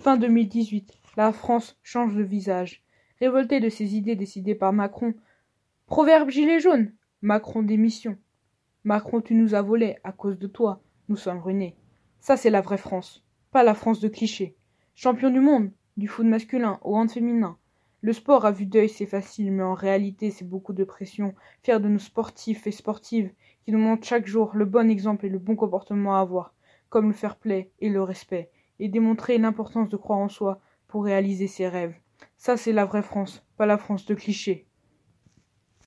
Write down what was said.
Fin 2018, la France change de visage. Révoltée de ces idées décidées par Macron. Proverbe gilet jaune. Macron démission. Macron, tu nous as volé, à cause de toi, nous sommes ruinés. Ça, c'est la vraie France, pas la France de clichés. Champion du monde, du foot masculin au hand féminin. Le sport à vue d'œil, c'est facile, mais en réalité, c'est beaucoup de pression. Fier de nos sportifs et sportives qui nous montrent chaque jour le bon exemple et le bon comportement à avoir, comme le fair play et le respect, et démontrer l'importance de croire en soi pour réaliser ses rêves. Ça, c'est la vraie France, pas la France de clichés.